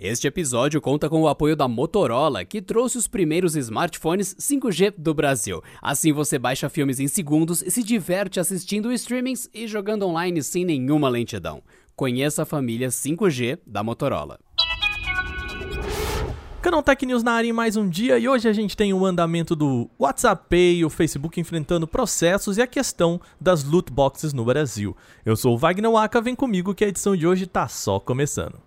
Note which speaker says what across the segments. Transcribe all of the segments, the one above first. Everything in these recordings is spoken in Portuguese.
Speaker 1: Este episódio conta com o apoio da Motorola, que trouxe os primeiros smartphones 5G do Brasil. Assim você baixa filmes em segundos e se diverte assistindo streamings e jogando online sem nenhuma lentidão. Conheça a família 5G da Motorola.
Speaker 2: Canal Tech News na área em mais um dia e hoje a gente tem o andamento do WhatsApp Pay, o Facebook enfrentando processos e a questão das loot boxes no Brasil. Eu sou o Wagner Waka, vem comigo que a edição de hoje tá só começando.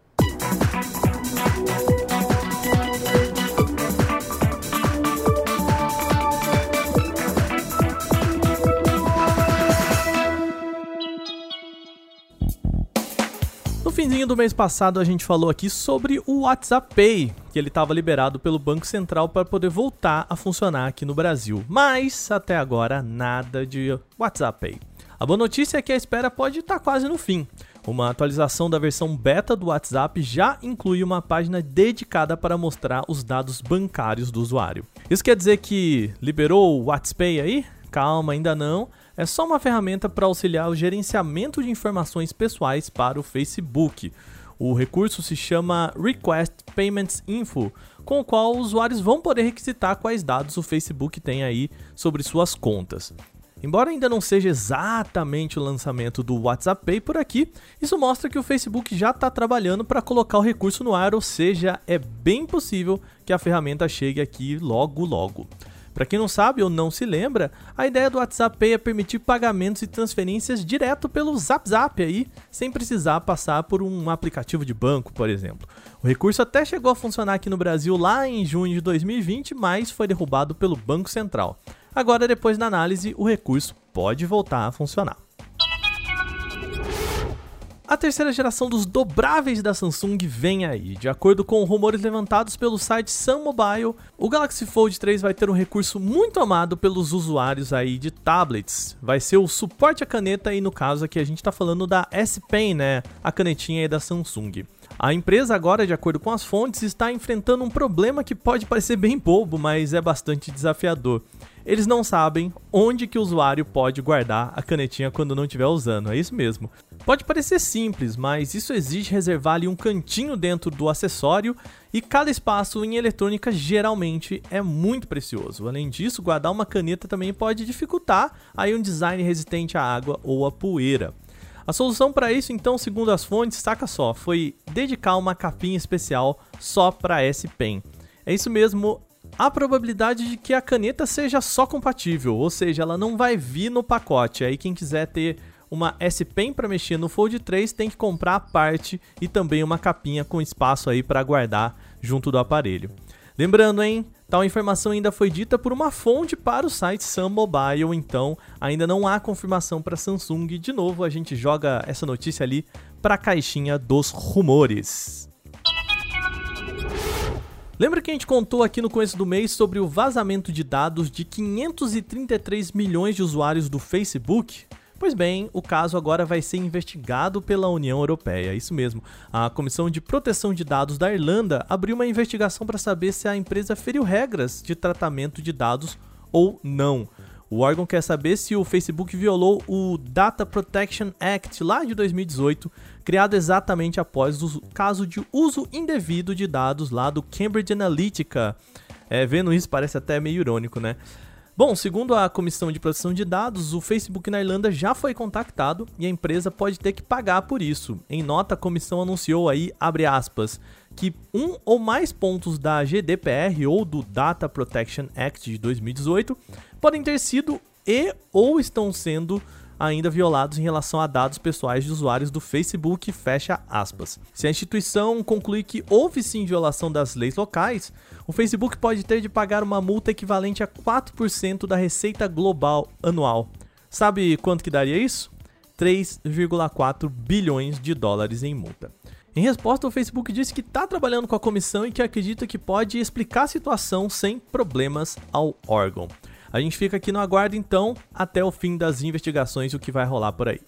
Speaker 2: Finzinho do mês passado a gente falou aqui sobre o WhatsApp Pay, que ele estava liberado pelo Banco Central para poder voltar a funcionar aqui no Brasil. Mas até agora nada de WhatsApp Pay. A boa notícia é que a espera pode estar tá quase no fim. Uma atualização da versão beta do WhatsApp já inclui uma página dedicada para mostrar os dados bancários do usuário. Isso quer dizer que liberou o WhatsApp aí? Calma, ainda não é só uma ferramenta para auxiliar o gerenciamento de informações pessoais para o Facebook. O recurso se chama Request Payments Info, com o qual usuários vão poder requisitar quais dados o Facebook tem aí sobre suas contas. Embora ainda não seja exatamente o lançamento do WhatsApp Pay por aqui, isso mostra que o Facebook já está trabalhando para colocar o recurso no ar, ou seja, é bem possível que a ferramenta chegue aqui logo logo. Para quem não sabe ou não se lembra, a ideia do WhatsApp Pay é permitir pagamentos e transferências direto pelo Zap Zap aí, sem precisar passar por um aplicativo de banco, por exemplo. O recurso até chegou a funcionar aqui no Brasil lá em junho de 2020, mas foi derrubado pelo Banco Central. Agora, depois da análise, o recurso pode voltar a funcionar. A terceira geração dos dobráveis da Samsung vem aí. De acordo com rumores levantados pelo site Sun Mobile, o Galaxy Fold 3 vai ter um recurso muito amado pelos usuários aí de tablets. Vai ser o suporte à caneta e no caso aqui a gente está falando da S Pen, né? A canetinha aí da Samsung. A empresa agora, de acordo com as fontes, está enfrentando um problema que pode parecer bem bobo, mas é bastante desafiador eles não sabem onde que o usuário pode guardar a canetinha quando não estiver usando, é isso mesmo. Pode parecer simples, mas isso exige reservar ali um cantinho dentro do acessório e cada espaço em eletrônica geralmente é muito precioso. Além disso, guardar uma caneta também pode dificultar aí um design resistente à água ou à poeira. A solução para isso, então, segundo as fontes, saca só, foi dedicar uma capinha especial só para S Pen. É isso mesmo, há probabilidade de que a caneta seja só compatível, ou seja, ela não vai vir no pacote. Aí quem quiser ter uma S Pen para mexer no Fold 3 tem que comprar a parte e também uma capinha com espaço aí para guardar junto do aparelho. Lembrando, hein, tal informação ainda foi dita por uma fonte para o site Sun Mobile, então ainda não há confirmação para Samsung. De novo, a gente joga essa notícia ali para a caixinha dos rumores. Lembra que a gente contou aqui no começo do mês sobre o vazamento de dados de 533 milhões de usuários do Facebook? Pois bem, o caso agora vai ser investigado pela União Europeia. Isso mesmo. A Comissão de Proteção de Dados da Irlanda abriu uma investigação para saber se a empresa feriu regras de tratamento de dados ou não. O órgão quer saber se o Facebook violou o Data Protection Act lá de 2018, criado exatamente após o caso de uso indevido de dados lá do Cambridge Analytica. É, vendo isso parece até meio irônico, né? Bom, segundo a Comissão de Proteção de Dados, o Facebook na Irlanda já foi contactado e a empresa pode ter que pagar por isso. Em nota, a comissão anunciou aí, abre aspas, que um ou mais pontos da GDPR ou do Data Protection Act de 2018 podem ter sido e ou estão sendo ainda violados em relação a dados pessoais de usuários do Facebook, fecha aspas. Se a instituição concluir que houve sim violação das leis locais, o Facebook pode ter de pagar uma multa equivalente a 4% da receita global anual. Sabe quanto que daria isso? 3,4 bilhões de dólares em multa. Em resposta, o Facebook disse que está trabalhando com a comissão e que acredita que pode explicar a situação sem problemas ao órgão. A gente fica aqui no aguardo então até o fim das investigações e o que vai rolar por aí.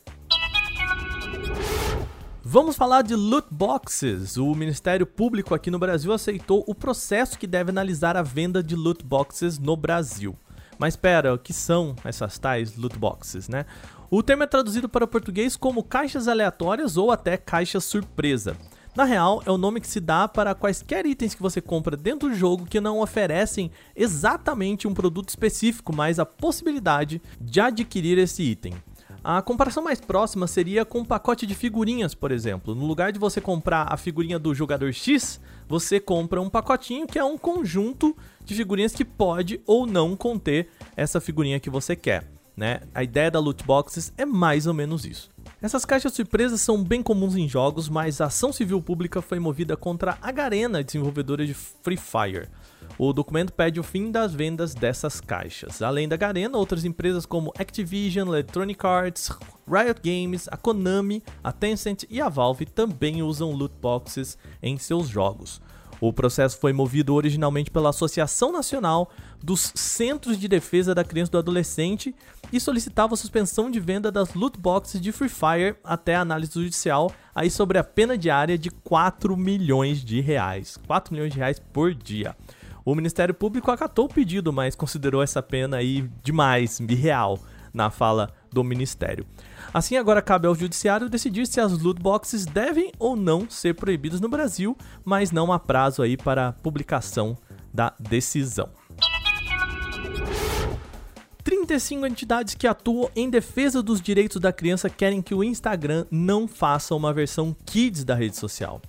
Speaker 2: Vamos falar de loot boxes. O Ministério Público aqui no Brasil aceitou o processo que deve analisar a venda de loot boxes no Brasil. Mas espera, o que são essas tais loot boxes, né? O termo é traduzido para o português como caixas aleatórias ou até caixa surpresa. Na real, é o nome que se dá para quaisquer itens que você compra dentro do jogo que não oferecem exatamente um produto específico, mas a possibilidade de adquirir esse item. A comparação mais próxima seria com um pacote de figurinhas, por exemplo. No lugar de você comprar a figurinha do jogador X, você compra um pacotinho que é um conjunto de figurinhas que pode ou não conter essa figurinha que você quer. Né? A ideia da loot boxes é mais ou menos isso. Essas caixas surpresas são bem comuns em jogos, mas a ação civil pública foi movida contra a Garena, desenvolvedora de Free Fire. O documento pede o fim das vendas dessas caixas. Além da Garena, outras empresas como Activision, Electronic Arts, Riot Games, a Konami, a Tencent e a Valve também usam loot boxes em seus jogos. O processo foi movido originalmente pela Associação Nacional dos Centros de Defesa da Criança e do Adolescente e solicitava a suspensão de venda das loot boxes de Free Fire até a análise judicial aí sobre a pena diária de 4 milhões de reais. 4 milhões de reais por dia. O Ministério Público acatou o pedido, mas considerou essa pena aí demais, irreal, na fala do Ministério. Assim, agora cabe ao Judiciário decidir se as loot boxes devem ou não ser proibidas no Brasil, mas não há prazo aí para publicação da decisão. 35 entidades que atuam em defesa dos direitos da criança querem que o Instagram não faça uma versão Kids da rede social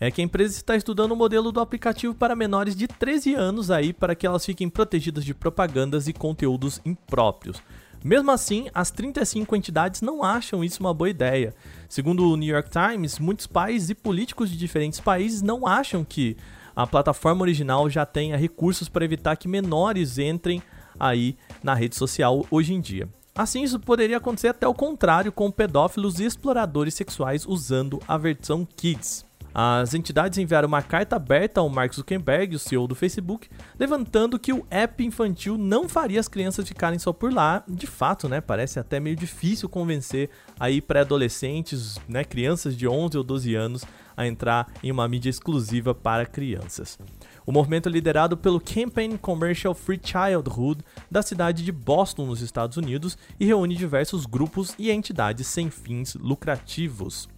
Speaker 2: é que a empresa está estudando o modelo do aplicativo para menores de 13 anos aí para que elas fiquem protegidas de propagandas e conteúdos impróprios. Mesmo assim, as 35 entidades não acham isso uma boa ideia. Segundo o New York Times, muitos pais e políticos de diferentes países não acham que a plataforma original já tenha recursos para evitar que menores entrem aí na rede social hoje em dia. Assim, isso poderia acontecer até o contrário com pedófilos e exploradores sexuais usando a versão Kids. As entidades enviaram uma carta aberta ao Mark Zuckerberg, o CEO do Facebook, levantando que o app infantil não faria as crianças ficarem só por lá. De fato, né, parece até meio difícil convencer aí pré-adolescentes, né, crianças de 11 ou 12 anos a entrar em uma mídia exclusiva para crianças. O movimento é liderado pelo Campaign Commercial Free Childhood da cidade de Boston, nos Estados Unidos, e reúne diversos grupos e entidades sem fins lucrativos.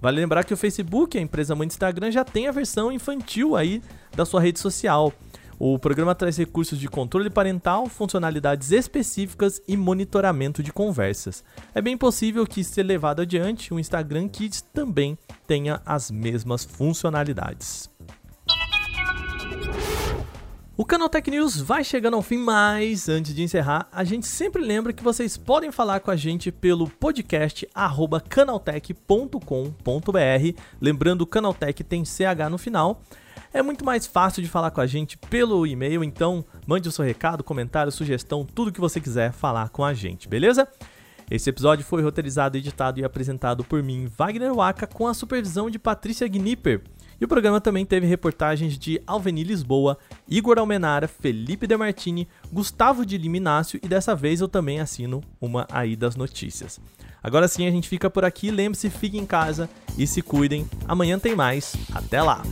Speaker 2: Vale lembrar que o Facebook, a empresa mãe do Instagram, já tem a versão infantil aí da sua rede social. O programa traz recursos de controle parental, funcionalidades específicas e monitoramento de conversas. É bem possível que, se levado adiante, o Instagram Kids também tenha as mesmas funcionalidades. O Canaltech News vai chegando ao fim, mas antes de encerrar, a gente sempre lembra que vocês podem falar com a gente pelo podcast canaltech.com.br. Lembrando, o Canaltech tem CH no final. É muito mais fácil de falar com a gente pelo e-mail, então mande o seu recado, comentário, sugestão, tudo que você quiser falar com a gente, beleza? Esse episódio foi roteirizado, editado e apresentado por mim, Wagner Waka, com a supervisão de Patrícia Gnipper. E o programa também teve reportagens de Alveni Lisboa, Igor Almenara, Felipe Demartini, Gustavo de Liminácio e dessa vez eu também assino uma aí das notícias. Agora sim a gente fica por aqui, lembre-se, fique em casa e se cuidem. Amanhã tem mais. Até lá!